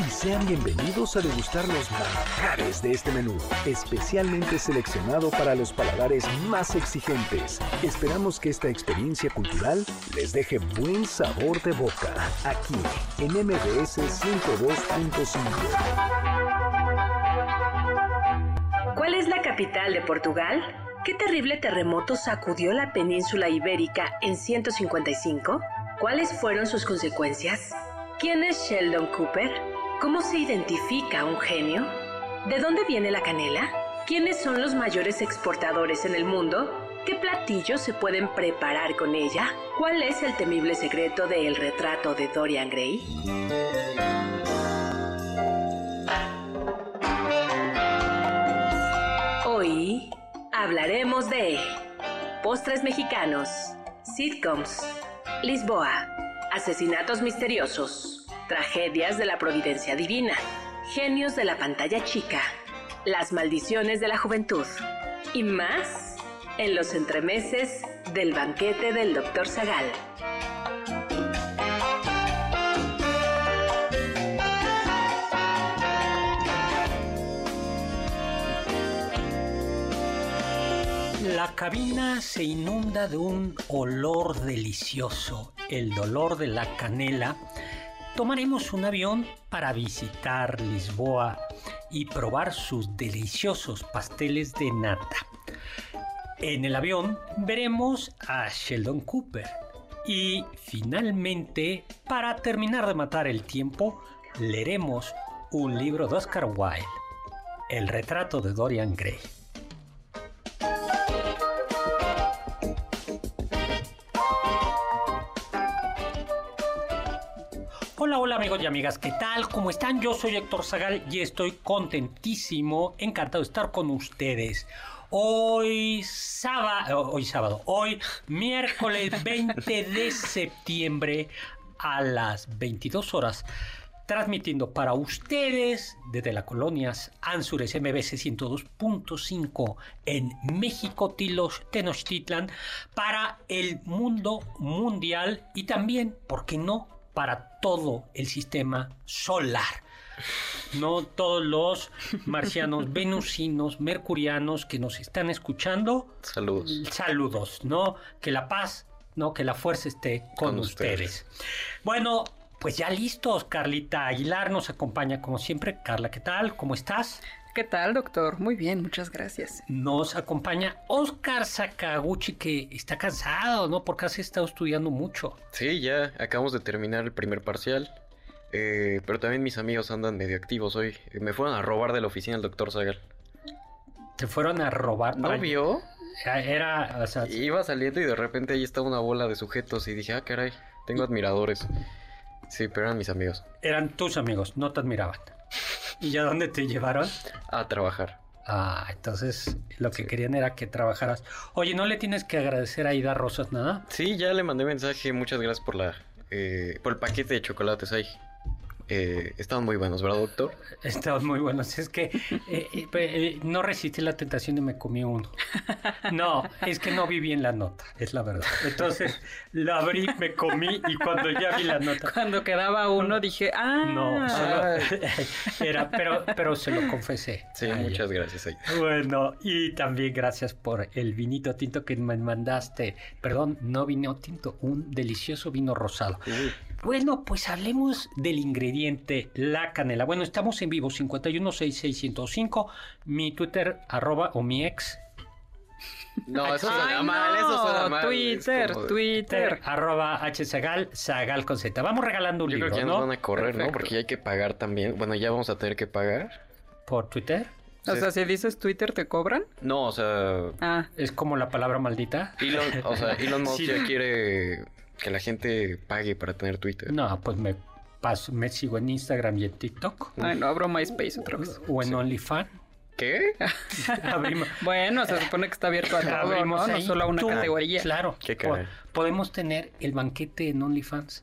Y sean bienvenidos a degustar los manjares de este menú, especialmente seleccionado para los paladares más exigentes. Esperamos que esta experiencia cultural les deje buen sabor de boca, aquí en MBS 102.5. ¿Cuál es la capital de Portugal? ¿Qué terrible terremoto sacudió la península ibérica en 155? ¿Cuáles fueron sus consecuencias? ¿Quién es Sheldon Cooper? ¿Cómo se identifica un genio? ¿De dónde viene la canela? ¿Quiénes son los mayores exportadores en el mundo? ¿Qué platillos se pueden preparar con ella? ¿Cuál es el temible secreto del retrato de Dorian Gray? Hoy hablaremos de postres mexicanos, sitcoms, Lisboa, asesinatos misteriosos tragedias de la providencia divina, genios de la pantalla chica, las maldiciones de la juventud y más en los entremeses del banquete del Dr. Zagal. La cabina se inunda de un olor delicioso, el dolor de la canela, tomaremos un avión para visitar Lisboa y probar sus deliciosos pasteles de nata. En el avión veremos a Sheldon Cooper. Y finalmente, para terminar de matar el tiempo, leeremos un libro de Oscar Wilde, El retrato de Dorian Gray. Hola, hola amigos y amigas, ¿qué tal? ¿Cómo están? Yo soy Héctor Zagal y estoy contentísimo, encantado de estar con ustedes. Hoy sábado, hoy sábado, hoy miércoles 20 de septiembre a las 22 horas, transmitiendo para ustedes desde la colonias Ansures MBC 102.5 en México, Tilos, Tenochtitlan, para el mundo mundial y también, ¿por qué no?, para todo el sistema solar. No todos los marcianos, venusinos, mercurianos que nos están escuchando. Saludos. Saludos, ¿no? Que la paz, ¿no? Que la fuerza esté con, ustedes. Bueno, pues ya listos. Carlita Aguilar nos acompaña como siempre. Carla, ¿qué tal? ¿Cómo estás? ¿Qué tal, doctor? Muy bien, muchas gracias. Nos acompaña Oscar Sakaguchi, que está cansado, ¿no? Porque has estado estudiando mucho. Sí, ya acabamos de terminar el primer parcial. Eh, pero también mis amigos andan medio activos hoy. Me fueron a robar de la oficina el doctor Zagal. ¿Te fueron a robar? ¿No vio? Era, o sea... Iba saliendo y de repente ahí estaba una bola de sujetos y dije, ah, caray, tengo admiradores. Sí, pero eran mis amigos. Eran tus amigos, no te admiraban. ¿Y ya dónde te llevaron? A trabajar. Ah, entonces lo que querían era que trabajaras. Oye, ¿no le tienes que agradecer a Ida Rosas nada? Sí, ya le mandé mensaje. Muchas gracias por la eh, por el paquete de chocolates ahí. Eh, estaban muy buenos, ¿verdad, doctor? Estaban muy buenos. Es que eh, eh, eh, no resistí la tentación y me comí uno. No, es que no vi bien la nota, es la verdad. Entonces la abrí, me comí y cuando ya vi la nota. Cuando quedaba uno dije, ah. No, solo era, pero, pero se lo confesé. Sí, muchas gracias. Ahí. Bueno, y también gracias por el vinito tinto que me mandaste. Perdón, no vino tinto, un delicioso vino rosado. Uy. Bueno, pues hablemos del ingrediente la canela. Bueno, estamos en vivo 5166105, mi Twitter arroba o mi ex No, eso Ay, suena mal, no, eso suena mal. es Twitter, como Twitter. Arroba hzagal, zagal con z. Vamos regalando un Yo creo libro, que ya nos ¿no? van a correr, ¿no? Porque ya hay que pagar también. Bueno, ya vamos a tener que pagar. Por Twitter. O sea, si dices Twitter, ¿te cobran? No, o sea, Ah, Es como la palabra maldita. Elon, o sea, Elon Musk Sí. ya quiere que la gente pague para tener Twitter. No, pues me paso, me sigo en Instagram y en TikTok. ay, no, abro MySpace otra vez. O en OnlyFans. ¿Qué? Abrimos, Bueno, se supone que está abierto a todo, abrimos ¿no? No solo a una Tú, categoría. Claro. Qué po- podemos tener el banquete en OnlyFans.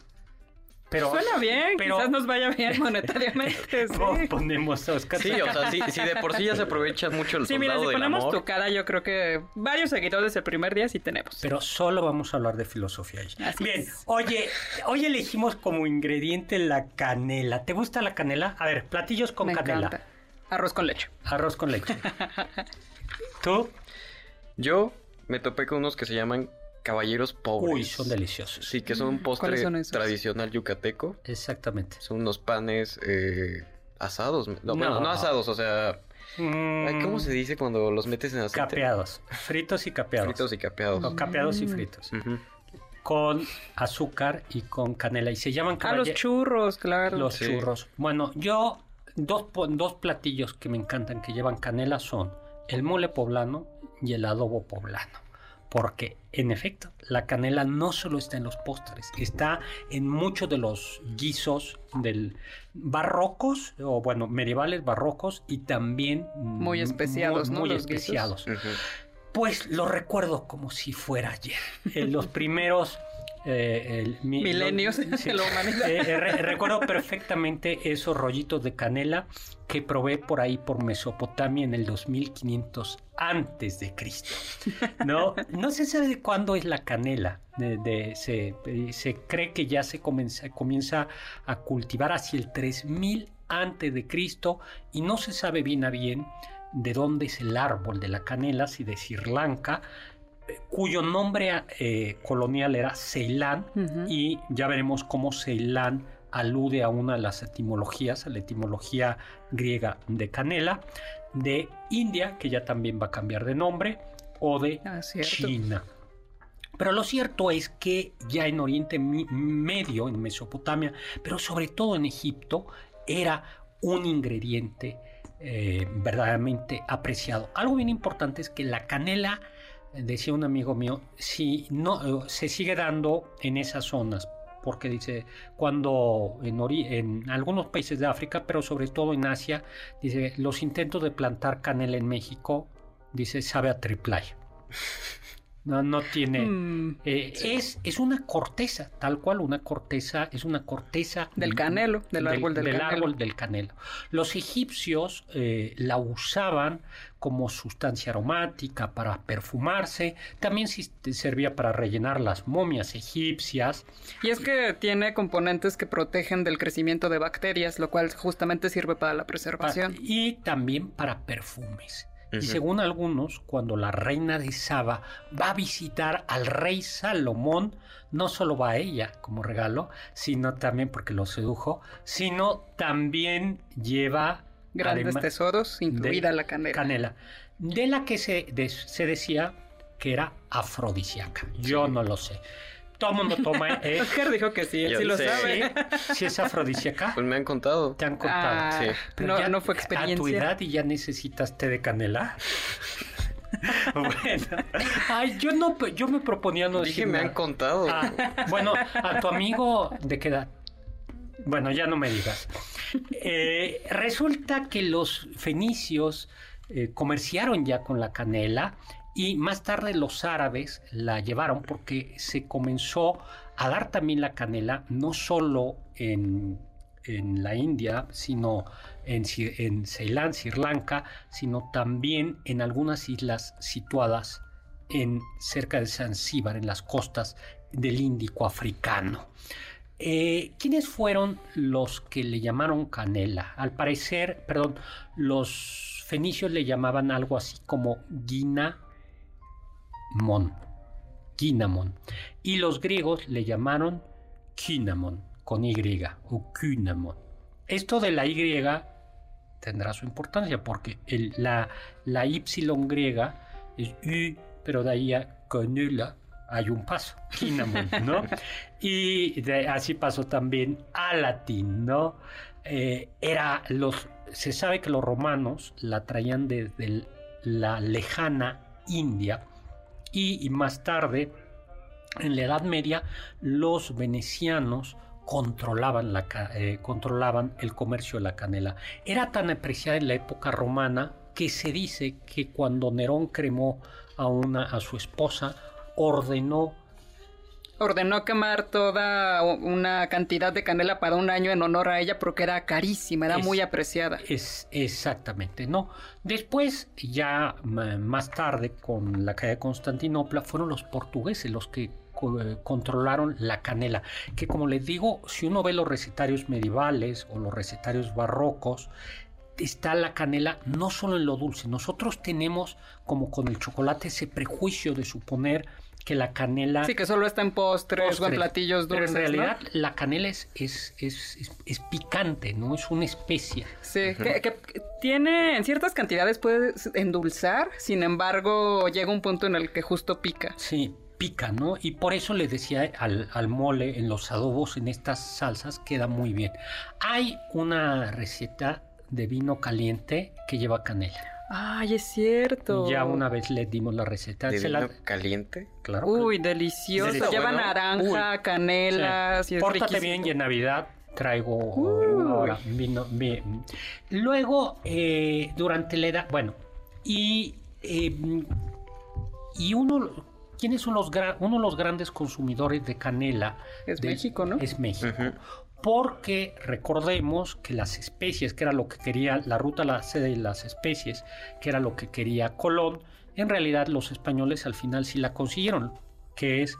Pero, Suena bien, pero- quizás nos vaya bien monetariamente, sí. ponemos a Oscar. Sí, o sea, si, si de por sí ya se aprovecha mucho el Sí, mira, si ponemos amor. tu cara, yo creo que varios seguidores el primer día sí tenemos. Pero solo vamos a hablar de filosofía. ahí. Así Bien, es. oye, hoy elegimos como ingrediente la canela. ¿Te gusta la canela? A ver, platillos con Me canela. encanta. Arroz con leche. Arroz con leche. ¿Tú? Yo me topé con unos que se llaman caballeros pobres. Uy, son deliciosos. Sí, que son un postre ¿Cuáles son esos? tradicional yucateco. Exactamente. Son unos panes eh, asados. No, bueno, No. no asados, o sea... ay, ¿Cómo Mm, se dice cuando los metes en aceite? Capeados. Fritos y capeados. Fritos y capeados. O capeados Mm. y fritos. Ujú. Con azúcar y con canela. Y se llaman Ah, los churros, claro. los Sí. churros. Bueno, yo, dos, dos platillos que me encantan que llevan canela son el mole poblano y el adobo poblano. Porque, en efecto, la canela no solo está en los postres, está en muchos de los guisos del barrocos, o bueno, medievales barrocos, y también Muy especiados, muy, ¿no? muy Los especiados. Pues lo recuerdo como si fuera ayer. En los primeros... eh, el- mi- Milenios la humanidad. Eh, eh, re- recuerdo perfectamente esos rollitos de canela que probé por ahí por Mesopotamia en el 2500 antes de Cristo. No, no se sabe de cuándo es la canela. De- de- se, se cree que ya se comienza, comienza a cultivar hacia el 3000 antes de Cristo y no se sabe bien a bien de dónde es el árbol de la canela, si de Sri Lanka, cuyo nombre eh, colonial era Ceilán, y ya veremos cómo Ceilán alude a una de las etimologías, a la etimología griega de canela, de India, que ya también va a cambiar de nombre, o de Ah. China. Pero lo cierto es que ya en Oriente Medio, en Mesopotamia, pero sobre todo en Egipto, era un ingrediente eh, verdaderamente apreciado. Algo bien importante es que la canela, decía un amigo mío, si no eh, se sigue dando en esas zonas, porque dice cuando en, ori- en algunos países de África, pero sobre todo en Asia, dice los intentos de plantar canela en México, dice sabe a triplay. No, no tiene. Mm, eh, es, es una corteza, tal cual una corteza, es una corteza Del canelo, del árbol del canelo. árbol del canelo. Los egipcios eh, la usaban como sustancia aromática para perfumarse, también servía para rellenar las momias egipcias. Y es que tiene componentes que protegen del crecimiento de bacterias, lo cual justamente sirve para la preservación. y también para perfumes. Y según algunos, cuando la reina de Saba va a visitar al rey Salomón, no solo va a ella como regalo, sino también porque lo sedujo, sino también lleva Grandes además, tesoros, incluida de la canela. canela, de la que se, de- se decía que era afrodisíaca. Yo no lo sé. Todo el mundo toma, ¿eh? Oscar dijo que sí, él Yo sí lo sé. sabe. ¿Sí? ¿Sí es afrodisíaca? Pues me han contado. Te han contado. Ah, Sí. Pero no, ya no fue A tu experiencia. edad y ya necesitas té de canela. bueno, ay, yo no, yo me proponía no Dije, decir me han contado. Ah, bueno, a tu amigo, ¿de qué edad? Bueno, ya no me digas. Eh, resulta que los fenicios eh, comerciaron ya con la canela y más tarde los árabes la llevaron porque se comenzó a dar también la canela no solo en, en la India, sino en, en Ceilán, Sri Lanka, sino también en algunas islas situadas en cerca de Zanzíbar, en las costas del Índico africano. Eh, ¿Quiénes fueron los que le llamaron canela? Al parecer, perdón, los fenicios le llamaban algo así como guinamon. Guinamon. Y los griegos le llamaron quinamon, con Y, o quinamon. Esto de la Y tendrá su importancia porque la, la Y griega es U, pero de ahí a hay un paso, cinnamon, ¿no? y así pasó también a latín, ¿no? Eh, era los, se sabe que los romanos la traían desde la lejana India y, más tarde, en la Edad Media, los venecianos controlaban, la, eh, controlaban el comercio de la canela. Era tan apreciada en la época romana que se dice que cuando Nerón cremó a, una, a su esposa, ordenó ordenó quemar toda una cantidad de canela para un año en honor a ella porque era carísima, era muy apreciada. Es exactamente, ¿no? Después, ya más tarde, con la caída de Constantinopla, fueron los portugueses los que eh, controlaron la canela, que como les digo, si uno ve los recetarios medievales o los recetarios barrocos, está la canela no solo en lo dulce, nosotros tenemos como con el chocolate ese prejuicio de suponer que la canela... Sí, que solo está en postres, o en platillos dulces. Pero en realidad la canela es, es, es, picante, ¿no? Es una especia. Sí, que, tiene, en ciertas cantidades puede endulzar, sin embargo llega un punto en el que justo pica. Sí, pica, ¿no? Y por eso le decía al, al, mole, en los adobos, en estas salsas, queda muy bien. Hay una receta de vino caliente que lleva canela. Ay, es cierto. Ya una vez le dimos la receta. ¿De vino caliente? Claro. Uy, delicioso. Lleva naranja, canela. Pórtate bien y en Navidad traigo vino, Luego, eh, durante la edad, bueno, y, eh, y uno, ¿quiénes son los, uno de los grandes consumidores de canela? Es México, ¿no? Es México porque recordemos que las especies, que era lo que quería la ruta la sede de las especies, que era lo que quería Colón, en realidad los españoles al final sí la consiguieron, que es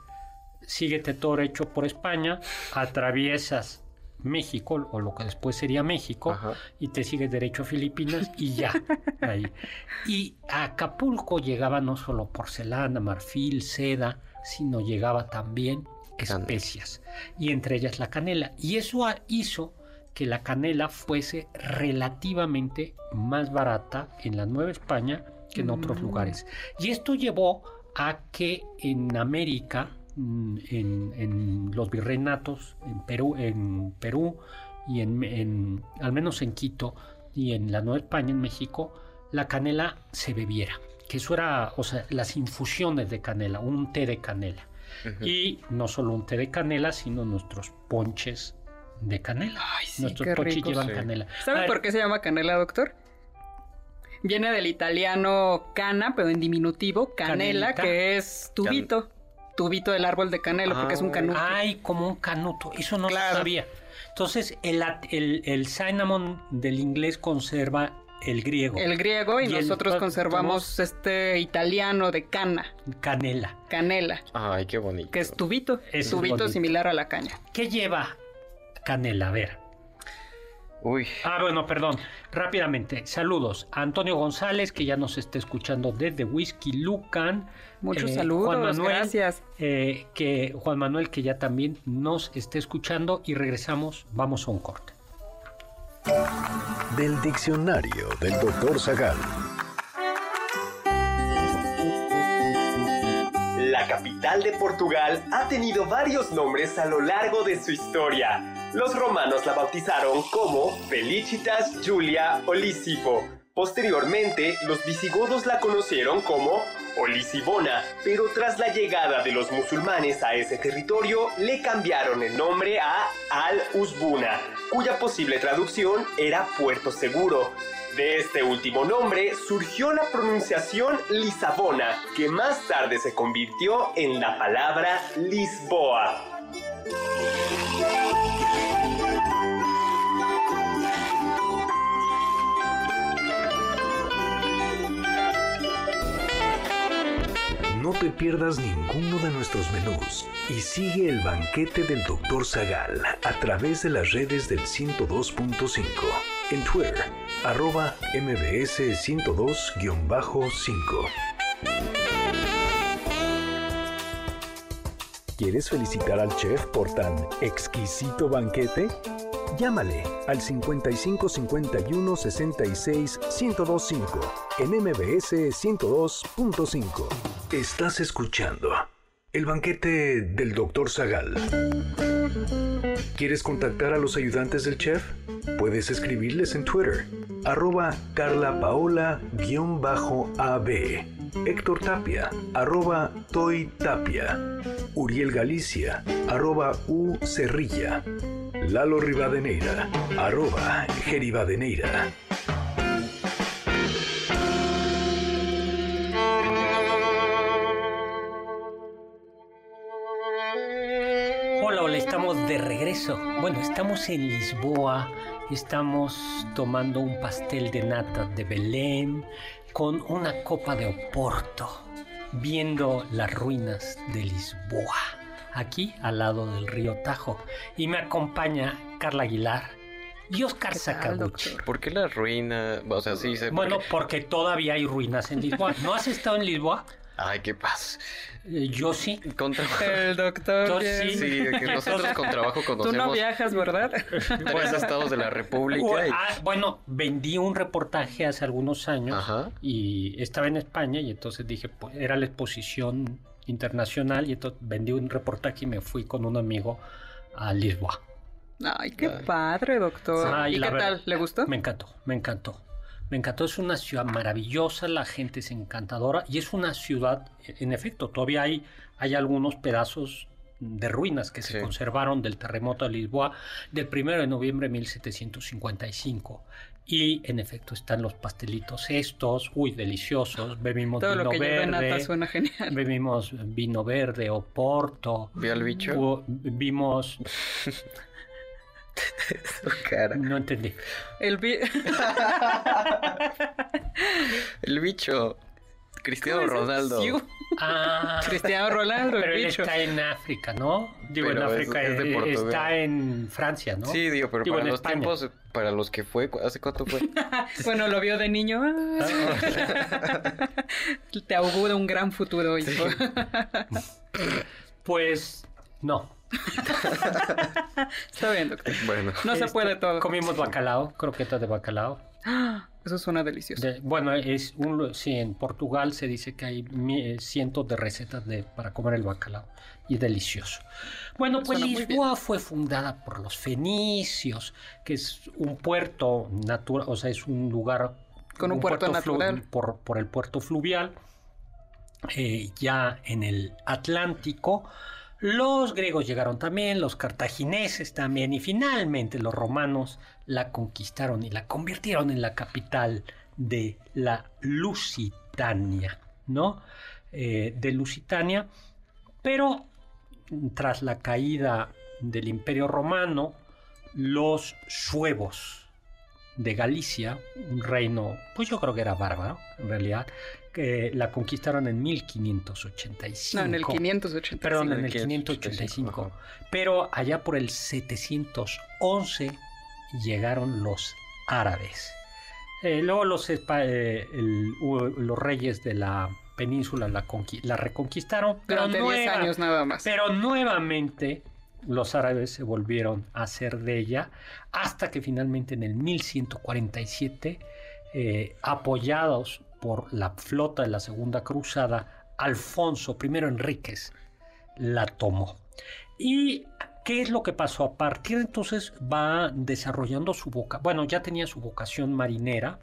síguete todo hecho por España, atraviesas México, o lo que después sería México, y te sigues derecho a Filipinas y ya. ahí. Y a Acapulco llegaba no solo porcelana, marfil, seda, sino llegaba también especias, y entre ellas la canela. Y eso hizo que la canela fuese relativamente más barata en la Nueva España que en otros mm. lugares. Y esto llevó a que en América, mm, en, los virreinatos, en Perú, en Perú y en, al menos en Quito y en la Nueva España, en México, la canela se bebiera. Que eso era, o sea, las infusiones de canela, un té de canela. Y no solo un té de canela, sino nuestros ponches de canela. nuestros ponches llevan canela. ¿Sabe por qué se llama canela, doctor? Viene del italiano cana, pero en diminutivo, canela, que es tubito. Tubito del árbol de canela, porque es un canuto. Ay, como un canuto. Eso no lo sabía. Entonces, el, el, el cinnamon del inglés conserva el griego. El griego y, nosotros conservamos este italiano de cana. Canela. Canela. Ay, qué bonito. Que es tubito. Es tubito similar a la caña. ¿Qué lleva canela? A ver. Uy. Ah, bueno, perdón. Rápidamente, saludos a Antonio González, que ya nos está escuchando desde Whisky Lucan. Muchos eh, saludos, Juan Manuel, gracias. Eh, que Juan Manuel, que ya también nos está escuchando. Y regresamos, vamos a un corte. Del diccionario del doctor Zagal. La capital de Portugal ha tenido varios nombres a lo largo de su historia. Los romanos la bautizaron como Felicitas Julia Olisipo. Posteriormente, los visigodos la conocieron como Olisibona, pero tras la llegada de los musulmanes a ese territorio, le cambiaron el nombre a Al-Usbuna, cuya posible traducción era Puerto Seguro. De este último nombre surgió la pronunciación Lisabona, que más tarde se convirtió en la palabra Lisboa. No te pierdas ninguno de nuestros menús y sigue el banquete del Dr. Zagal a través de las redes del 102.5 en Twitter, arroba mbs 102-5. ¿Quieres felicitar al chef por tan exquisito banquete? Llámale al 55 51 66 1025 en MBS 102.5. Estás escuchando el banquete del Dr. Zagal. ¿Quieres contactar a los ayudantes del chef? Puedes escribirles en Twitter, arroba carlapaola-ab, Héctor Tapia, arroba Toy Tapia, Uriel Galicia, arroba U Cerrilla, Lalo Rivadeneira, arroba Geribadeneira. Hola, hola, estamos de regreso. Bueno, estamos en Lisboa, estamos tomando un pastel de nata de Belém con una copa de Oporto, viendo las ruinas de Lisboa, aquí al lado del río Tajo. Y me acompaña Carla Aguilar y Oscar Sakaguchi. ¿Por qué la ruina? O sea, sí sé. Bueno, porque todavía hay ruinas en Lisboa. ¿No has estado en Lisboa? Ay, qué paz. Eh, Yo sí. Contra... El doctor. Yo sí. Sí, que nosotros con trabajo Tú no conocemos viajas, ¿verdad? tres estados de la República. y- Ah, bueno, vendí un reportaje hace algunos años Ajá. y estaba en España y entonces dije, pues era la exposición internacional y entonces vendí un reportaje y me fui con un amigo a Lisboa. Ay, qué padre, doctor. Ay, ¿Y qué verdad, tal? ¿Le gustó? Me encantó, me encantó. Me encantó, es una ciudad maravillosa, la gente es encantadora y es una ciudad, en efecto, todavía hay, hay algunos pedazos de ruinas que se conservaron del terremoto de Lisboa del 1 de noviembre de 1755. Y en efecto están los pastelitos estos, uy, deliciosos, bebimos Todo lo vino que lleve nata verde, suena genial. bebimos vino verde o porto, ¿Vio al bicho? vimos, cara. no entendí. El bicho. Cristiano ¿Cómo es? Ronaldo. Ah, Cristiano Ronaldo, Pero el él bicho. está en África, ¿no? Digo, Pero en es- África, es de eh, está en Francia, ¿no? Sí, digo, pero Digo, para en los España. tiempos, para los que fue, ¿hace cuánto fue? Bueno, lo vio de niño. Ah. Te auguro un gran futuro, hijo. Pues no. Está bien, doctor. bueno. No se Este, puede todo. Comimos bacalao, croquetas de bacalao. Ah, Eso suena delicioso. De- bueno, es un, sí, en Portugal se dice que hay eh, cientos de recetas de, para comer el bacalao y es delicioso. Bueno, pues Lisboa fue fundada por los fenicios, que es un puerto natural, o sea, es un lugar Con un puerto natural. por, por el puerto fluvial, eh, ya en el Atlántico. Los griegos llegaron también, los cartagineses también, y finalmente los romanos la conquistaron y la convirtieron en la capital de la Lusitania, ¿no? Eh, de Lusitania, pero tras la caída del Imperio Romano, los suevos de Galicia, un reino, pues yo creo que era bárbaro, en realidad, que la conquistaron en 1585. No, en el 585. Perdón, en el 585, 585. Pero allá por el 711 llegaron los árabes. Eh, luego los, eh, el- los reyes de la península la, conqui- la reconquistaron. Pero, Durante 10 nueva- años nada más. pero nuevamente los árabes se volvieron a hacer de ella hasta que finalmente en el 1147, eh, apoyados por la flota de la Segunda Cruzada, Alfonso I Enríquez la tomó. ¿Y qué es lo que pasó? A partir de entonces va desarrollando su boca. Bueno, ya tenía su vocación marinera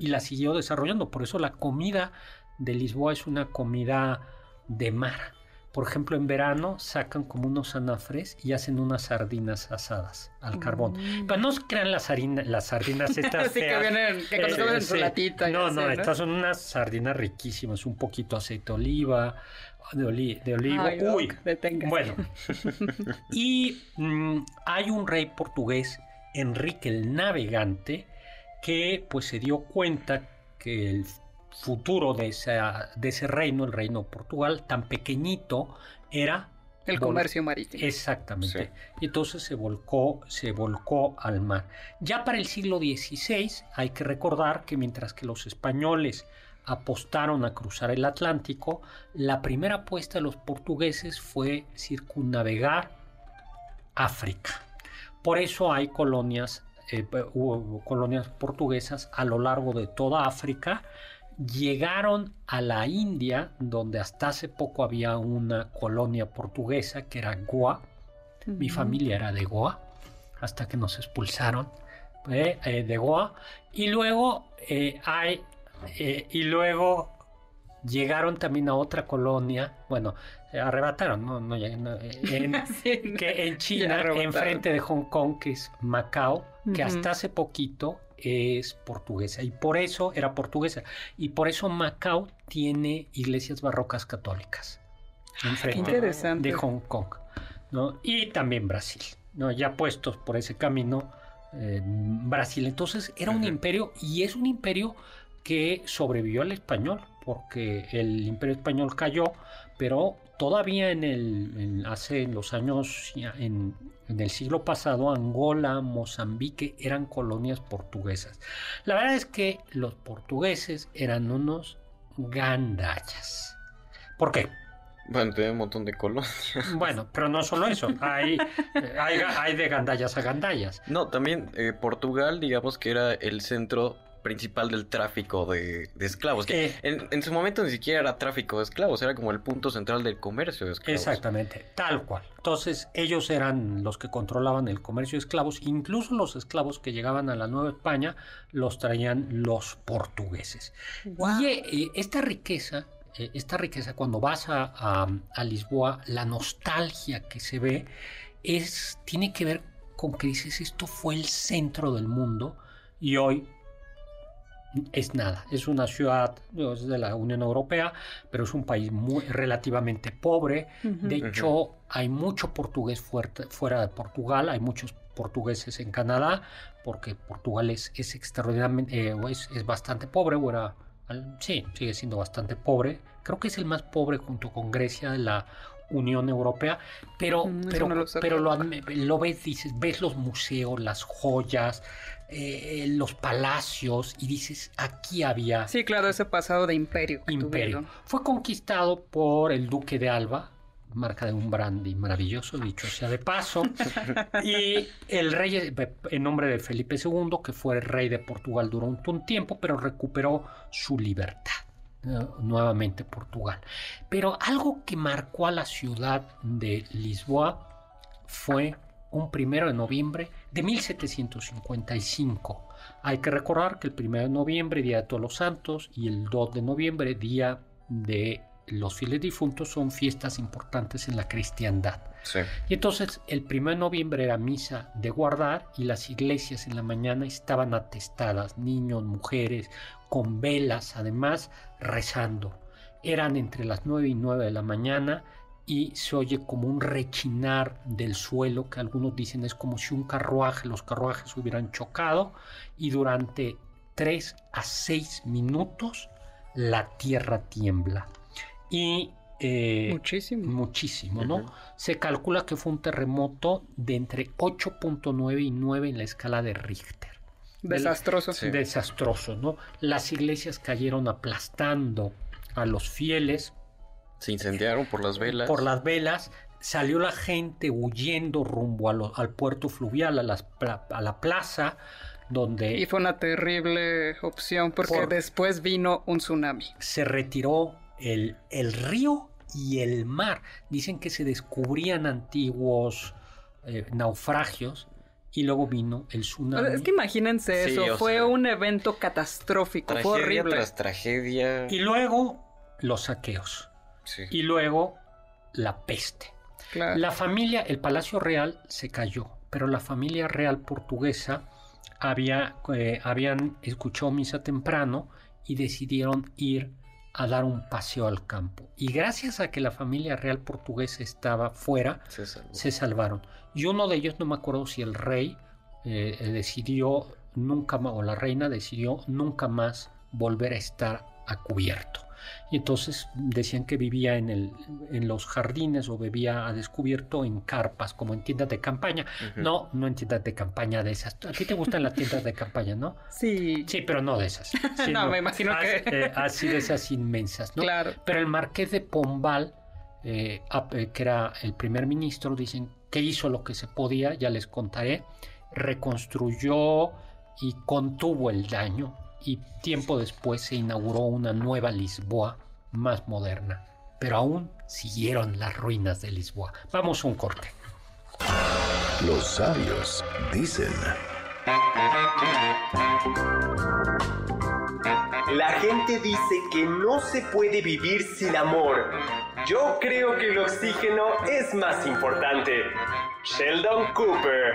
y la siguió desarrollando. Por eso la comida de Lisboa es una comida de mar. Por ejemplo, en verano sacan como unos anafres y hacen unas sardinas asadas al carbón. Pero no se crean las, harina- las sardinas estas que feas. vienen, que Eh, consumen en su sí. latita. y No, no, estas son unas sardinas riquísimas, un poquito aceite de oliva, de, oli- de olivo. Ay, Uy, bueno. y mm, hay un rey portugués, Enrique el Navegante, que pues se dio cuenta que el futuro de, esa- de ese reino, el reino de Portugal, tan pequeñito, era El comercio marítimo. Exactamente. Sí. Y entonces se volcó, se volcó al mar. Ya para el siglo XVI hay que recordar que mientras que los españoles apostaron a cruzar el Atlántico, la primera apuesta de los portugueses fue circunnavegar África. Por eso hay colonias, eh, hubo colonias portuguesas a lo largo de toda África. Llegaron a la India, donde hasta hace poco había una colonia portuguesa que era Goa. Mi familia era de Goa, hasta que nos expulsaron eh, eh, de Goa. Y luego hay, y luego llegaron también a otra colonia, bueno, arrebataron, no, no, en, que en China, enfrente de Hong Kong, que es Macao, que hasta hace poquito es portuguesa y por eso era portuguesa y por eso Macao tiene iglesias barrocas católicas ah, enfrente de Hong Kong, ¿no? Y también Brasil, ¿no? Ya puestos por ese camino, eh, Brasil. Entonces era un imperio y es un imperio que sobrevivió al español, porque el imperio español cayó, pero todavía en el, hace los años, en, el siglo pasado, Angola, Mozambique eran colonias portuguesas. La verdad es que los portugueses eran unos gandallas. ¿Por qué? Bueno, tiene un montón de colonias. Bueno, pero no solo eso, hay, hay, de gandallas a gandallas. No, también eh, Portugal, digamos que era el centro principal del tráfico de, esclavos. Que en, su momento ni siquiera era tráfico de esclavos, era como el punto central del comercio de esclavos. Exactamente, tal cual. Entonces ellos eran los que controlaban el comercio de esclavos, incluso los esclavos que llegaban a la Nueva España los traían los portugueses. Y eh, esta riqueza, eh, esta riqueza cuando vas a, a, Lisboa, la nostalgia que se ve es, tiene que ver con que dices esto fue el centro del mundo y hoy es nada. Es una ciudad es de la Unión Europea, pero es un país muy relativamente pobre. De hecho, hay mucho portugués fuera de Portugal, hay muchos portugueses en Canadá, porque Portugal es, es extraordinariamente, eh, es, es, bastante pobre, o era, sí, sigue siendo bastante pobre. Creo que es el más pobre junto con Grecia de la Unión Europea, pero, pero, lo, pero lo, ves, dices, ves los museos, las joyas, eh, los palacios y dices, aquí había... Sí, claro, ese pasado de imperio. imperio. Fue conquistado por el duque de Alba, marca de un brandy maravilloso, dicho sea de paso, y el rey, eh, en nombre de Felipe II, que fue el rey de Portugal durante un tiempo, pero recuperó su libertad. Nuevamente Portugal. Pero algo que marcó a la ciudad de Lisboa fue un primero de noviembre de 1755. Hay que recordar que el primero de noviembre, Día de Todos los Santos, y el 2 de noviembre, Día de los fieles difuntos, son fiestas importantes en la cristiandad. Y entonces el primero de noviembre era misa de guardar y las iglesias en la mañana estaban atestadas, niños, mujeres, con velas, además rezando. Eran entre las 9 y 9 de la mañana y se oye como un rechinar del suelo que algunos dicen es como si un carruaje, los carruajes hubieran chocado y durante 3 a 6 minutos la tierra tiembla. Y eh, muchísimo. Muchísimo, ¿no? Se calcula que fue un terremoto de entre 8.9 y 9 en la escala de Richter. Desastroso. Desastroso, ¿no? Las iglesias cayeron aplastando a los fieles se incendiaron por las velas. Por las velas. Salió la gente huyendo rumbo al puerto fluvial, a, las, a la plaza, donde... Y fue una terrible opción porque después vino un tsunami. Se retiró el, el río y el mar. Dicen que se descubrían antiguos eh, naufragios y luego vino el tsunami. Es que imagínense eso, fue un evento catastrófico, fue horrible. Tras tragedia. Y luego los saqueos. Y luego la peste. La familia, el Palacio Real se cayó, pero la familia real portuguesa había, eh, habían escuchado misa temprano y decidieron ir a dar un paseo al campo. Y gracias a que la familia real portuguesa estaba fuera, se, salvaron. Y uno de ellos, no me acuerdo si el rey eh, decidió nunca más, o la reina decidió nunca más volver a estar a cubierto y entonces decían que vivía en, el, en los jardines o bebía a descubierto en carpas, como en tiendas de campaña. No, no en tiendas de campaña de esas. A ti te gustan las tiendas de campaña, ¿no? Sí. Sí, pero no de esas. no, me imagino que... Eh, así de esas inmensas, ¿no? Claro. Pero el marqués de Pombal, eh, eh, que era el primer ministro, dicen que hizo lo que se podía, ya les contaré, reconstruyó y contuvo el daño y tiempo después se inauguró una nueva Lisboa más moderna. Pero aún siguieron las ruinas de Lisboa. Vamos a un corte. Los sabios dicen... La gente dice que no se puede vivir sin amor. Yo creo que el oxígeno es más importante. Sheldon Cooper.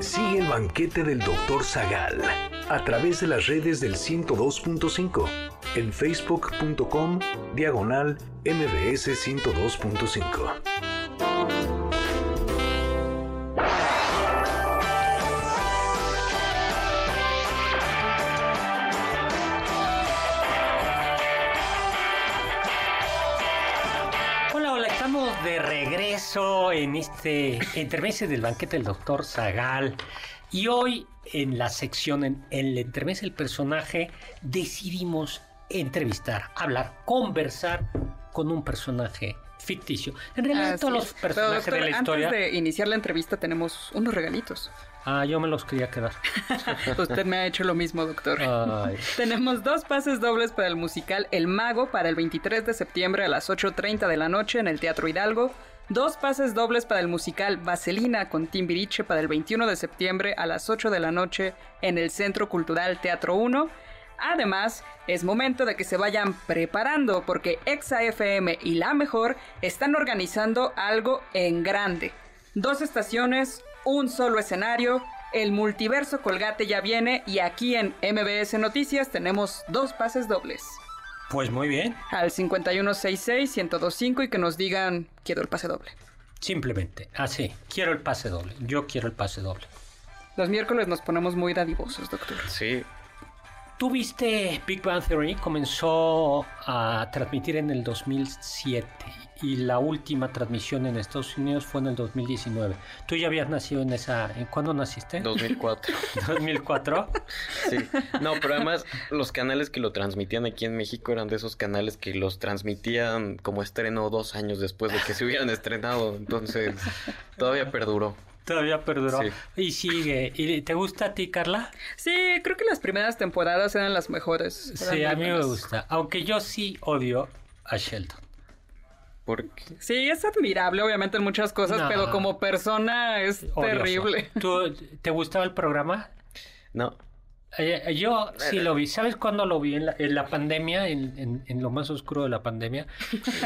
Sigue el banquete del Dr. Zagal a través de las redes del 102.5 en facebook.com diagonal mbs 102.5. en este entremese del banquete del doctor Zagal. Y hoy en la sección, en, el entremés del personaje, decidimos entrevistar, hablar, conversar con un personaje ficticio. En realidad Así todos los personajes doctor, de la historia... Antes de iniciar la entrevista tenemos unos regalitos. Ah, yo me los quería quedar. Usted me ha hecho lo mismo, doctor. Ay. Tenemos dos pases dobles para el musical El Mago para el 23 de septiembre a las 8.30 de la noche en el Teatro Hidalgo. Dos pases dobles para el musical Vaselina con Timbiriche para el 21 de septiembre a las 8 de la noche en el Centro Cultural Teatro 1. Además, es momento de que se vayan preparando porque Exa FM y La Mejor están organizando algo en grande. Dos estaciones, un solo escenario, el multiverso Colgate ya viene y aquí en MBS Noticias tenemos dos pases dobles. Pues muy bien, Al 5166-1025 y que nos digan quiero el pase doble. simplemente, así, quiero el pase doble, yo quiero el pase doble. Los miércoles nos ponemos muy dadivosos, doctor. Sí, ¿Tú viste Big Bang Theory? Comenzó a transmitir en el 2007 y la última transmisión en Estados Unidos fue en el 2019. ¿Tú ya habías nacido en esa... ¿En cuándo naciste? 2004. ¿2004? Sí. No, pero además los canales que lo transmitían aquí en México eran de esos canales que los transmitían como estreno dos años después de que se hubieran estrenado. Entonces, todavía perduró. Todavía perduró. Sí. Y sigue. ¿Y te gusta a ti, Carla? Sí, creo que las primeras temporadas eran las mejores. Sí, a mí me gusta. Aunque yo sí odio a Sheldon. Porque Sí, es admirable, obviamente, en muchas cosas, No. pero como persona es Odioso. terrible. ¿Tú, ¿Te gustaba el programa? no, Eh, yo sí lo vi. ¿Sabes cuándo lo vi? En la, en la pandemia, en, en- en lo más oscuro de la pandemia.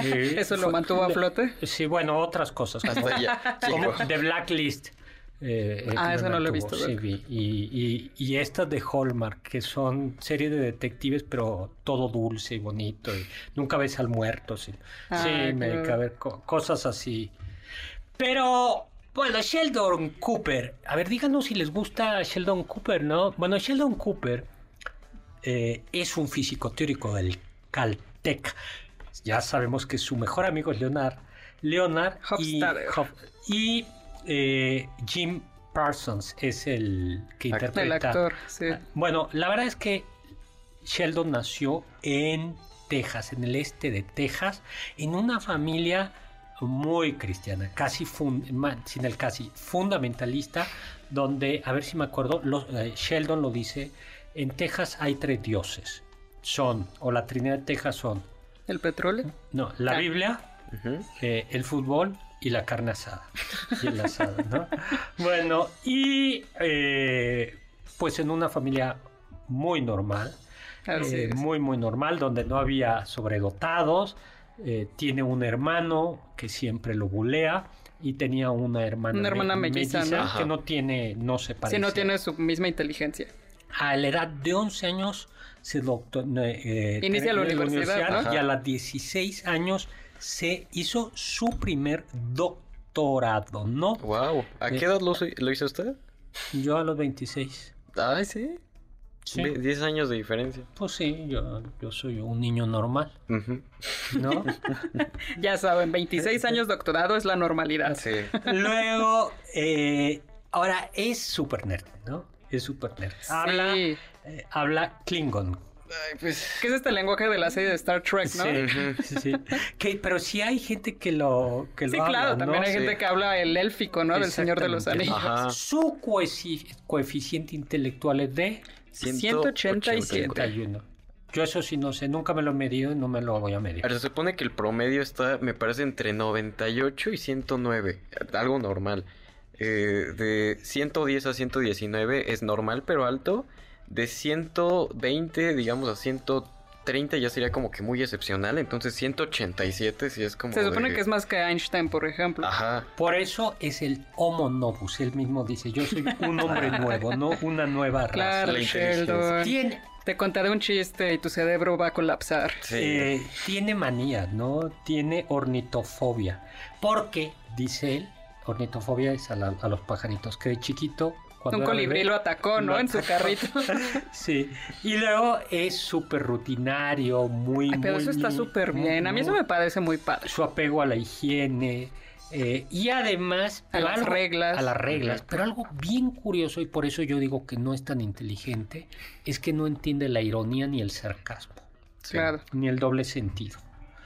Eh, ¿Eso lo mantuvo a flote? Sí, bueno, otras cosas. Como, hasta ya. como llegó. The Blacklist. Eh, eh, Ah, me no lo he visto, Sí, vi. Y, y, y estas de Hallmark, que son series de detectives, pero todo dulce y bonito. Y nunca ves al muerto. Sí, Ah, sí me claro. dediqué a ver co- cosas así. Pero, bueno, Sheldon Cooper. A ver, díganos si les gusta Sheldon Cooper, ¿no? Bueno, Sheldon Cooper eh, es un físico teórico del Caltech. Ya sabemos que su mejor amigo es Leonard. Leonard y, Hofstadter. Hof- y eh, Jim Parsons es el que Actor. interpreta. El actor, sí. Bueno, la verdad es que Sheldon nació en Texas, en el este de Texas, en una familia muy cristiana, casi fun- sin el casi fundamentalista, donde, a ver si me acuerdo, los- eh, Sheldon lo dice, en Texas hay tres dioses. Son, o la Trinidad de Texas son, ¿El petróleo? no, la Ah. Biblia, eh, el fútbol y la carne asada. Y el asado, ¿no? Bueno, y eh, pues en una familia muy normal, eh, muy, muy normal, donde no había sobredotados. eh, tiene un hermano que siempre lo bulea y tenía una hermana, Una hermana me- melliza, ¿no? Ajá. que no tiene, no se parece. Si no tiene su misma inteligencia. A la edad de 11 años se doctor, eh, Inicia la universidad, ¿no? y a los 16 años se hizo su primer doctorado, ¿no? Wow. ¿A Eh, qué edad lo, lo hizo usted? Yo a los 26. Ay, sí. Sí. Ve- 10 años de diferencia. Pues sí, yo, yo soy un niño normal. ¿no? Ya saben, 26 años doctorado es la normalidad. Sí. Luego, eh, ahora es super nerd, ¿no? Es super nerd. Habla, Sí. eh, habla Klingon. Ay, pues. Que es este lenguaje de la serie de Star Trek, ¿no? Sí, sí, sí. Que- pero sí hay gente que lo, que Sí, lo claro, habla, también ¿no? hay Sí. gente que habla el élfico, ¿no? Del Señor de los. Anillos. Ajá. Su coefi- coeficiente intelectual es de 187. 81. Yo eso sí no sé, nunca me lo he medido y no me lo voy a medir. Pero se supone que el promedio está, me parece, entre 98 y 109. Algo normal. Eh, de 110 a 119 es normal, pero alto. De 120, digamos, a 130 ya sería como que muy excepcional. Entonces 187 sí es como. Se supone de- que es más que Einstein, por ejemplo. Ajá. Por eso es el Homo novus. Él mismo dice, yo soy un hombre nuevo, no una nueva raza. Claro, la inteligencia. Sheldon. Tiene, Te contaré un chiste y tu cerebro va a colapsar. Sí. eh, tiene manía, ¿no? Tiene ornitofobia. Porque, dice él, ornitofobia es a, la- a los pajaritos, que de chiquito... cuando Un colibrí bebé, lo atacó, ¿no? lo En su carrito. Sí, y luego es súper rutinario, muy, Ay, pero muy eso está súper bien. A mí eso me parece muy padre. Su apego a la higiene eh, y además... A las reglas. A las reglas, pero algo bien curioso y por eso yo digo que no es tan inteligente, es que no entiende la ironía ni el sarcasmo, sí. Claro. ni el doble sentido.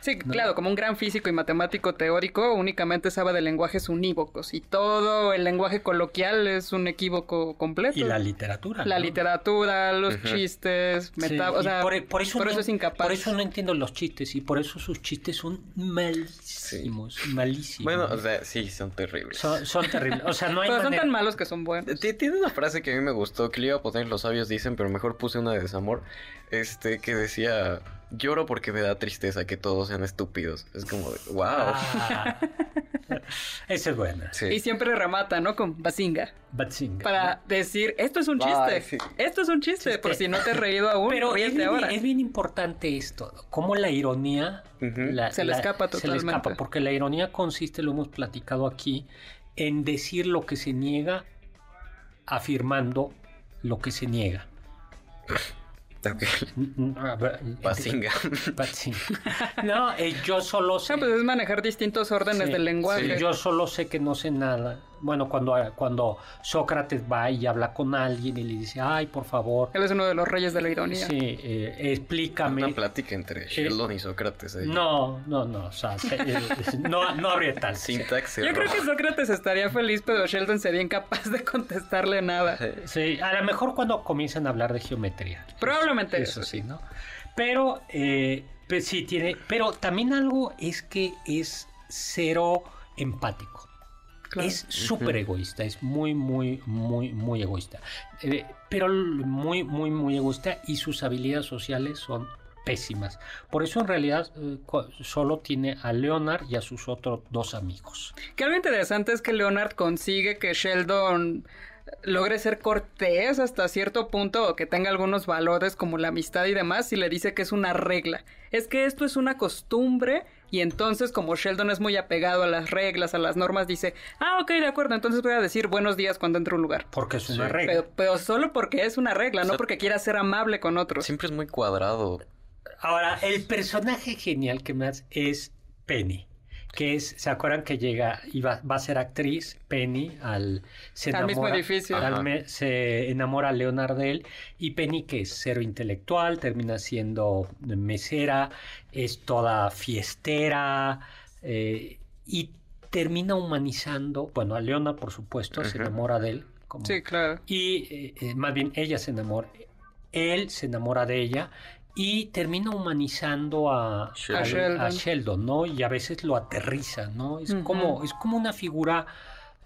Sí, claro, como un gran físico y matemático teórico, únicamente sabe de lenguajes unívocos y todo el lenguaje coloquial es un equívoco completo. Y la literatura. La ¿no? literatura, los chistes, Sí, meta- o y sea, por, por eso no, es incapaz. Por eso no entiendo los chistes y por eso sus chistes son malísimos, malísimos. Bueno, o sea, sí, son terribles. son, son terribles. O sea, no hay Pero son tan malos que son buenos. Ti- Tiene una frase que a mí me gustó, que le iba a poner los sabios dicen, pero mejor puse una de desamor, este, que decía, lloro porque me da tristeza que todos sean estúpidos. Es como, de, wow. Ah, esa es buena. Sí. Y siempre remata, ¿no? Con bazinga. Batzinga. Para decir, esto es un chiste. Sí. Esto es un chiste. Por si no te has reído aún, Pero es bien, ahora. es bien importante esto, cómo la ironía Ujú. la- Se le la- escapa Se le escapa, totalmente. porque la ironía consiste, lo hemos platicado aquí, en decir lo que se niega afirmando lo que se niega. Ok. Ah, Bazinga. Batzinga. No, eh, yo solo sé. Ah, pues es manejar distintos órdenes Sí, del lenguaje. sí, yo solo sé que no sé nada. Bueno, cuando, cuando Sócrates va y habla con alguien y le dice, ay, por favor, Él es uno de los reyes de la ironía. sí, eh, explícame. Una plática entre Sheldon y Sócrates. ahí. No, no, no, o sea, se- eh, no, no habría tal. Sintaxis. Yo creo que Sócrates estaría feliz, pero Sheldon sería incapaz de contestarle nada. Sí, a lo mejor cuando comienzan a hablar de geometría. Probablemente Eso eso. sí, ¿no? Pero, eh, pues sí tiene, pero también algo es que es cero empático. Claro. Es súper egoísta, es muy, muy, muy, muy egoísta. Eh, pero muy, muy, muy egoísta y sus habilidades sociales son pésimas. Por eso en realidad eh, solo tiene a Leonard y a sus otros dos amigos. Que algo interesante es que Leonard consigue que Sheldon logre ser cortés hasta cierto punto o que tenga algunos valores como la amistad y demás y le dice que es una regla. Es que esto es una costumbre y entonces como Sheldon es muy apegado a las reglas, a las normas, dice, ah, ok, de acuerdo, entonces voy a decir buenos días cuando entro a un lugar. Porque es una Sí. regla. Pero, pero solo porque es una regla, O no sea, porque quiera ser amable con otros. Siempre es muy cuadrado. Ahora, el personaje genial que más es Penny. Que es, ¿se acuerdan que llega y va, va a ser actriz Penny al se Al mismo edificio. al me- se enamora Leonard de él y Penny que es cero intelectual, termina siendo mesera, es toda fiestera eh, y termina humanizando, bueno, a Leonard por supuesto, se enamora de él. como- Sí, claro. y eh, eh, más bien ella se enamora, él se enamora de ella y termina humanizando a, Sheldon. a- Sheldon. a Sheldon, ¿no? Y a veces lo aterriza, ¿no? Es, como, es como una figura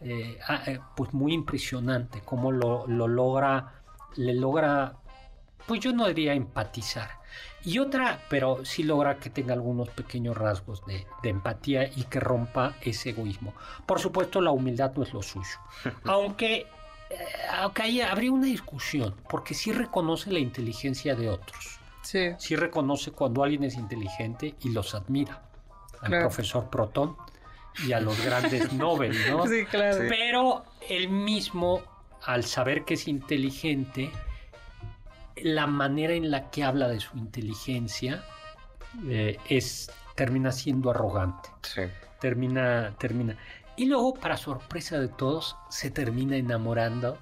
eh, ah, eh, pues muy impresionante, cómo lo, lo logra, le logra, pues yo no diría empatizar. Y otra, pero sí logra que tenga algunos pequeños rasgos de, de empatía y que rompa ese egoísmo. Por supuesto, la humildad no es lo suyo. Aunque, eh, aunque ahí habría una discusión, porque sí reconoce la inteligencia de otros. Sí. Sí reconoce cuando alguien es inteligente y los admira. Al Claro. profesor Proton y a los grandes Nobel, ¿no? Sí, claro. Pero él mismo, al saber que es inteligente, la manera en la que habla de su inteligencia eh, es termina siendo arrogante. Sí. Termina, termina. Y luego, para sorpresa de todos, se termina enamorando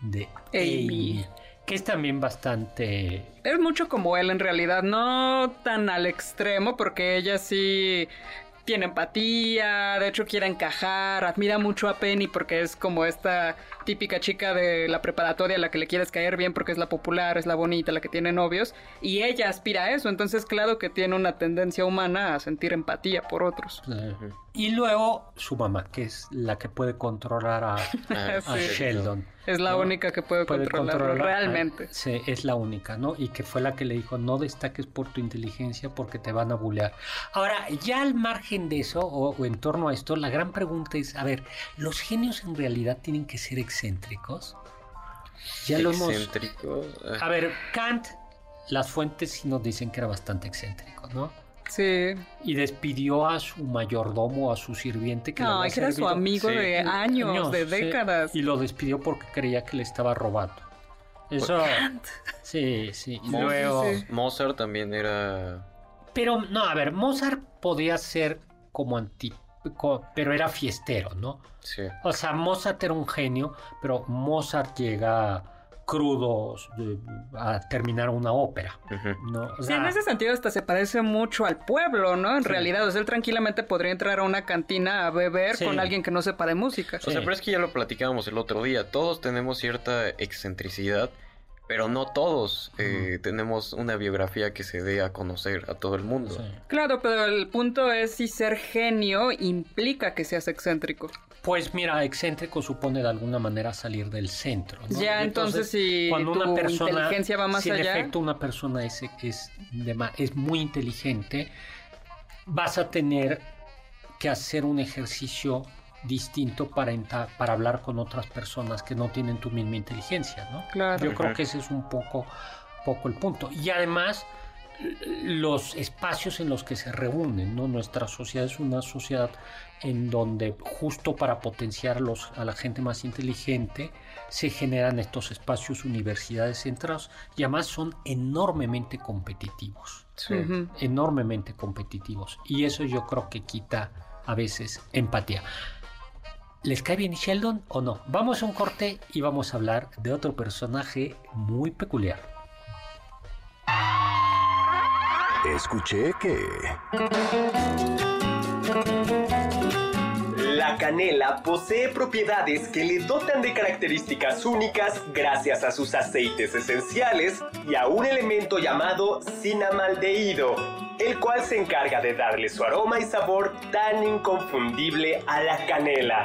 de Amy. Amy, que es también bastante Es mucho como él en realidad, no tan al extremo, porque ella sí tiene empatía, de hecho quiere encajar, admira mucho a Penny porque es como esta típica chica de la preparatoria a la que le quieres caer bien porque es la popular, es la bonita, la que tiene novios, y ella aspira a eso, entonces claro que tiene una tendencia humana a sentir empatía por otros. Y luego su mamá, que es la que puede controlar a, Ah, a Sí. Sheldon. Es la ¿no? única que puede, Puede controlarlo controlar- realmente. ah, Sí, es la única, ¿no? Y que fue la que le dijo, no destaques por tu inteligencia porque te van a bulear. Ahora, ya al margen de eso, o, o en torno a esto, la gran pregunta es, a ver, ¿los genios en realidad tienen que ser excéntricos? Ya lo hemos... Eh, A ver, Kant, las fuentes sí nos dicen que era bastante excéntrico, ¿no? Sí. Y despidió a su mayordomo, a su sirviente que le No, había que era su amigo Sí. de años, años, de sí, décadas. y lo despidió porque creía que le estaba robando. Eso. Sí, sí. Y Mo- luego. sí. Mozart también era. Pero no, a ver, Mozart podía ser como anti. Pero era fiestero, ¿no? Sí. O sea, Mozart era un genio, pero Mozart llega crudos de- a terminar una ópera. ¿no? O Sí, en ese sentido hasta se parece mucho al pueblo, ¿no? En Sí. realidad, o sea, él tranquilamente podría entrar a una cantina a beber Sí. con alguien que no sepa de música. O sea, Sí. pero es que ya lo platicábamos el otro día. Todos tenemos cierta excentricidad, pero no todos eh, tenemos una biografía que se dé a conocer a todo el mundo. sí. Claro, pero el punto es si ser genio implica que seas excéntrico. Pues mira, excéntrico supone de alguna manera salir del centro. ¿no? Ya, entonces, si tu inteligencia va más si allá- en efecto una persona es, es, de es muy inteligente, vas a tener que hacer un ejercicio distinto para, para hablar con otras personas que no tienen tu misma inteligencia, ¿no? Claro. Yo creo que ese es un poco, poco el punto. Y además, los espacios en los que se reúnen, ¿no? Nuestra sociedad es una sociedad en donde justo para potenciar los- a la gente más inteligente se generan estos espacios, universidades centrados y además son enormemente competitivos, Sí. Enormemente competitivos. Y eso yo creo que quita a veces empatía. ¿Les cae bien Sheldon o no? Vamos a un corte y vamos a hablar de otro personaje muy peculiar. Escuché que... La canela posee propiedades que le dotan de características únicas gracias a sus aceites esenciales y a un elemento llamado cinamaldehído, el cual se encarga de darle su aroma y sabor tan inconfundible a la canela.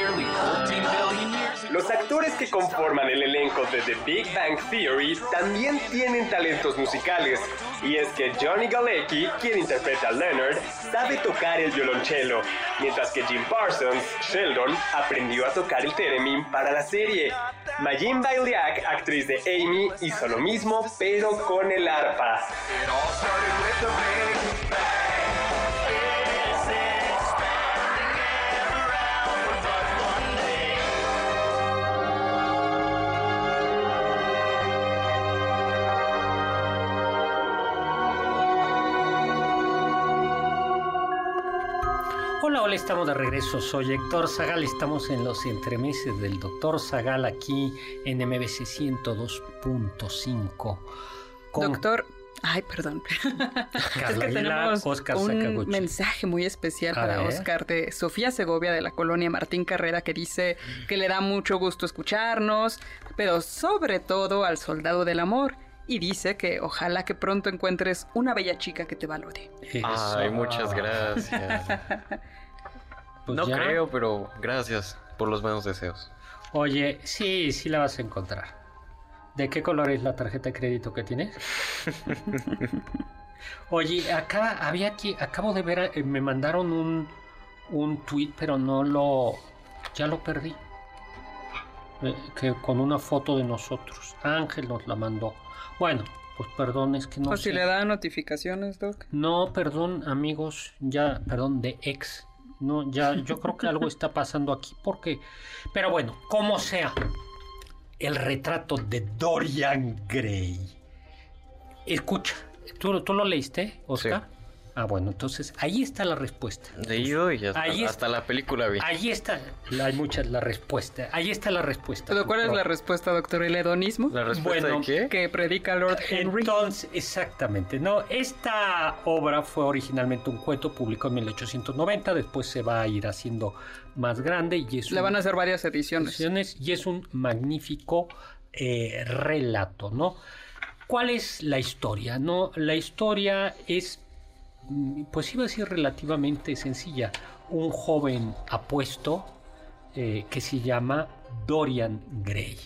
Los actores que conforman el elenco de The Big Bang Theory también tienen talentos musicales. Y es que Johnny Galecki, quien interpreta a Leonard, sabe tocar el violonchelo, mientras que Jim Parsons, Sheldon, aprendió a tocar el theremin para la serie. Majin Bailiak, actriz de Amy, hizo lo mismo, pero con el arpa. Hola, hola, estamos de regreso. Soy Héctor Zagal. Estamos en los entremeses del Doctor Zagal aquí en MBC 102.5. Con- Doctor, Ay, perdón. es que Aguilar, tenemos Oscar un Sakaguchi. mensaje muy especial A para ver. Oscar de Sofía Segovia de la colonia Martín Carrera que dice que le da mucho gusto escucharnos, pero sobre todo al soldado del amor. Y dice que ojalá que pronto encuentres una bella chica que te valore. Ay, Eso. muchas gracias. Pues no ya. creo, pero gracias por los buenos deseos. Oye, sí, sí la vas a encontrar. ¿De qué color es la tarjeta de crédito que tienes? Oye, acá había aquí, acabo de ver, eh, me mandaron un, un tweet, pero no lo, ya lo perdí. Eh, que con una foto de nosotros. Ángel nos la mandó. Bueno, pues perdón, es que no si sé. le da notificaciones, Doc. No, perdón, amigos, ya, perdón, de ex. No, ya, yo creo que algo está pasando aquí porque, pero bueno, como sea, el retrato de Dorian Gray. Escucha, ¿tú, tú lo leíste, Oscar? Ah, bueno, entonces ahí está la respuesta. Leído y hasta, Ahí hasta la película vi. Ahí está, la- hay muchas la respuesta. Ahí está la respuesta. ¿Pero cuál es la respuesta, doctor? ¿El hedonismo? ¿La respuesta Bueno, de qué? Que predica Lord Henry. Entonces, exactamente, no, esta obra fue originalmente un cuento publicado en 1890, después se va a ir haciendo más grande y es Le un- van a hacer varias ediciones. ediciones, y es un magnífico eh, relato, ¿no? ¿Cuál es la historia? No, la historia es, pues iba a decir relativamente sencilla. Un joven apuesto eh, que se llama Dorian Gray.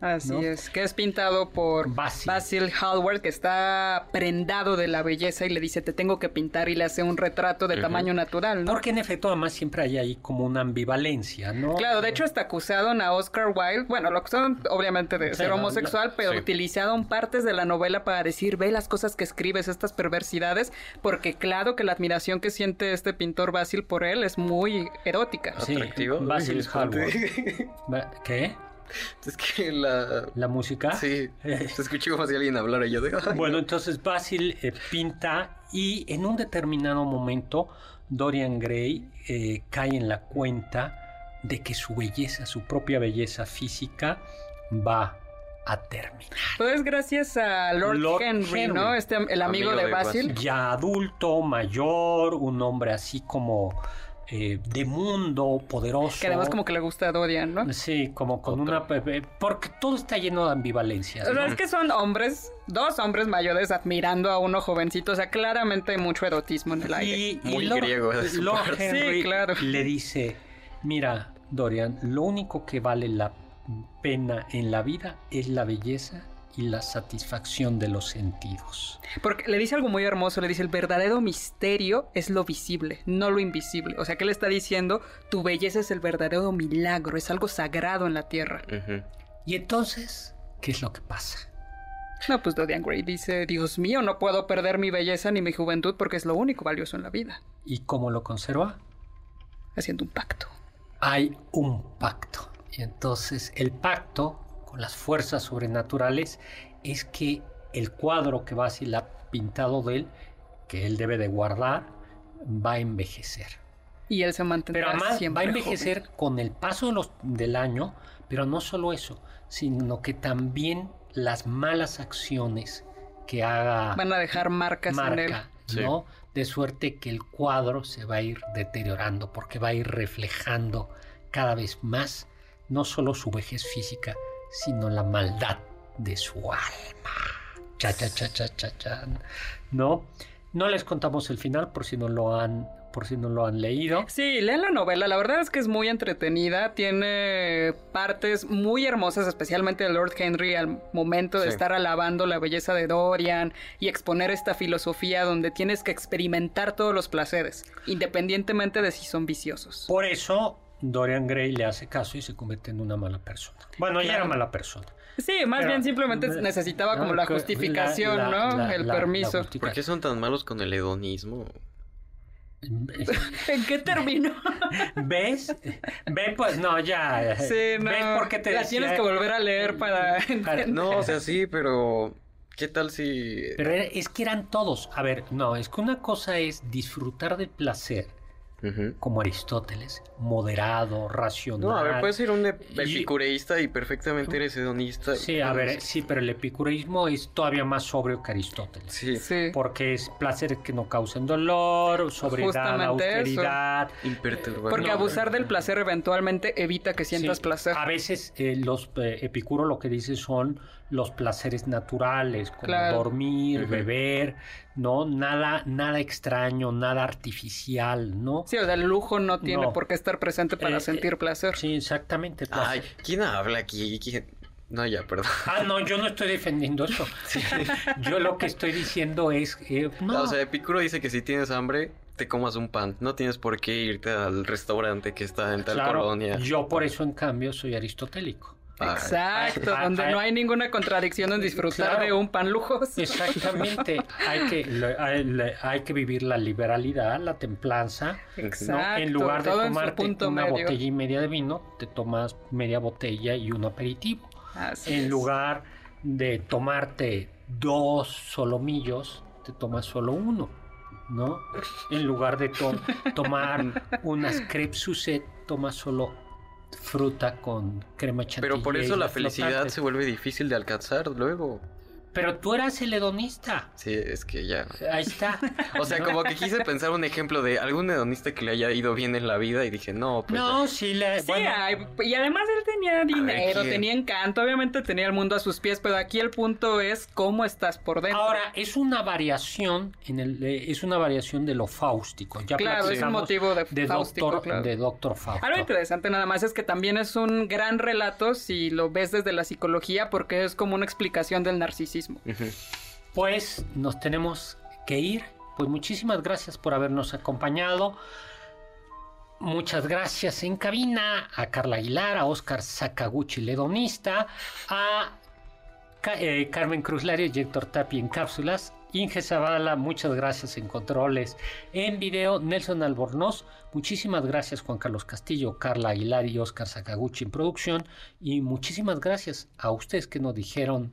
Así ¿no? es, que es pintado por Basil. Basil Hallward, que está prendado de la belleza y le dice, te tengo que pintar y le hace un retrato de tamaño natural, ¿no? Porque en efecto, además, siempre hay ahí como una ambivalencia, ¿no? Claro, de hecho está acusaron a Oscar Wilde, bueno, lo acusaron obviamente de Sí, ser no, homosexual, pero sí. utilizaron partes de la novela para decir, ve las cosas que escribes, estas perversidades, porque claro que la admiración que siente este pintor Basil por él es muy erótica. Sí, ¿Atractivo? Basil Hallward. ¿Qué? Es que la... ¿La música? Sí, se escuchó como si alguien hablara y yo de... "Ay, Bueno, entonces Basil eh, pinta y en un determinado momento Dorian Gray eh, cae en la cuenta de que su belleza, su propia belleza física va a terminar. Todo es gracias a Lord, Lord Henry, Henry. ¿no? Este, el amigo, Amigo de de Basil. Basil. Ya adulto, mayor, un hombre así como eh, de mundo, poderoso. Que además como que le gusta a Dorian, ¿no? Sí, como con Otro. una... Porque todo está lleno de ambivalencias. ¿no? es que son hombres, dos hombres mayores admirando a uno jovencito. O sea, claramente hay mucho erotismo en el aire. Y, Muy y Lord- griego de su Lord parte. Henry Sí, claro. le dice, mira, Dorian, lo único que vale la pena en la vida es la belleza y la satisfacción de los sentidos. Porque le dice algo muy hermoso, le dice el verdadero misterio es lo visible, no lo invisible. O sea, que le está diciendo, tu belleza es el verdadero milagro, es algo sagrado en la tierra. Y entonces, ¿qué es lo que pasa? No, pues Dorian Gray dice, Dios mío, no puedo perder mi belleza ni mi juventud porque es lo único valioso en la vida. ¿Y cómo lo conserva? Haciendo un pacto. Hay un pacto. Y entonces el pacto con las fuerzas sobrenaturales es que el cuadro que Basil ha pintado de él, que él debe de guardar, va a envejecer. Y él se mantendrá Pero además siempre va a envejecer joven. con el paso de los- del año, pero no solo eso, sino que también las malas acciones que haga Van a dejar marcas en él. marca, Sí. ¿no? De suerte que el cuadro se va a ir deteriorando porque va a ir reflejando cada vez más no solo su vejez física, sino la maldad de su alma. Cha cha cha cha cha cha. ¿No? No les contamos el final por si no lo han por si no lo han leído. Sí, lean la novela. La verdad es que es muy entretenida. Tiene partes muy hermosas, especialmente de Lord Henry al momento de Sí. estar alabando la belleza de Dorian y exponer esta filosofía donde tienes que experimentar todos los placeres, independientemente de si son viciosos. Por eso Dorian Gray le hace caso y se convierte en una mala persona. Bueno, ya era mala persona. Sí, más Pero- bien simplemente necesitaba como la justificación, la- ¿no? la- El permiso. ¿Por qué son tan malos con el hedonismo? ¿En qué terminó? ¿Ves? ¿Ves? Pues no, ya. sí, no. ¿Ves por qué te la decía? tienes que volver a leer para... Para- No, o sea, sí, pero... ¿Qué tal si...? Pero era- es que eran todos. A ver, no, es que una cosa es disfrutar del placer Como Aristóteles, moderado, racional. No, a ver, puedes ser un Y- epicureísta y perfectamente eres hedonista. Sí, a ver, sí, pero el epicureísmo es todavía más sobrio que Aristóteles. Sí, Sí. Porque es placer que no causen dolor, sobriedad, austeridad. imperturbable. Porque abusar del placer eventualmente evita que sientas Sí, placer. A veces eh, los eh, Epicuro lo que dice son los placeres naturales, como Claro. dormir, beber, ¿no? Nada, nada extraño, nada artificial, ¿no? Sí, o sea, el lujo no tiene No. por qué estar presente para Eh, sentir placer. Sí, exactamente. Ay. ¿quién habla aquí? ¿Quién? No, ya, perdón. Ah, no, yo no estoy defendiendo eso. Yo lo que estoy diciendo es que no, O sea, Epicuro dice que si tienes hambre, te comas un pan. No tienes por qué irte al restaurante que está en tal claro, colonia. yo por eso en cambio soy aristotélico. Exacto, Ah, donde ah, no hay ninguna contradicción en disfrutar Claro. de un pan lujoso. Exactamente, hay que le- hay, le- hay que vivir la liberalidad, la templanza. ¿no? Exacto, En lugar de tomarte punto una medio. botella y media de vino, te tomas media botella y un aperitivo. Así En es. lugar de tomarte dos solomillos, te tomas solo uno, ¿no? En lugar de to- tomar unas crepes Suzette, tomas solo fruta con crema chantilly. Pero por eso la felicidad se vuelve difícil de alcanzar luego. Pero tú eras el hedonista. Sí, es que ya. Ahí está. O sea, como que quise pensar un ejemplo de algún hedonista que le haya ido bien en la vida y dije, no, pues. No, sí, le, Sí, bueno, hay- y además él tenía dinero, ¿quién? tenía encanto, obviamente tenía el mundo a sus pies, pero aquí el punto es cómo estás por dentro. Ahora, es una variación en el, eh, es una variación de lo fáustico. Ya Claro, es un motivo de de fáustico, doctor, claro. de doctor Fausto. Algo interesante nada más es que también es un gran relato si lo ves desde la psicología porque es como una explicación del narcisismo. Pues nos tenemos que ir. Pues muchísimas gracias por habernos acompañado. Muchas gracias en cabina a Carla Aguilar, a Oscar Sakaguchi, ledonista, a Ca- eh, Carmen Cruz Lario y Héctor Tapi en cápsulas. Inge Zavala, muchas gracias en controles. En video, Nelson Albornoz. Muchísimas gracias, Juan Carlos Castillo, Carla Aguilar y Oscar Sakaguchi en producción. Y muchísimas gracias a ustedes que nos dijeron,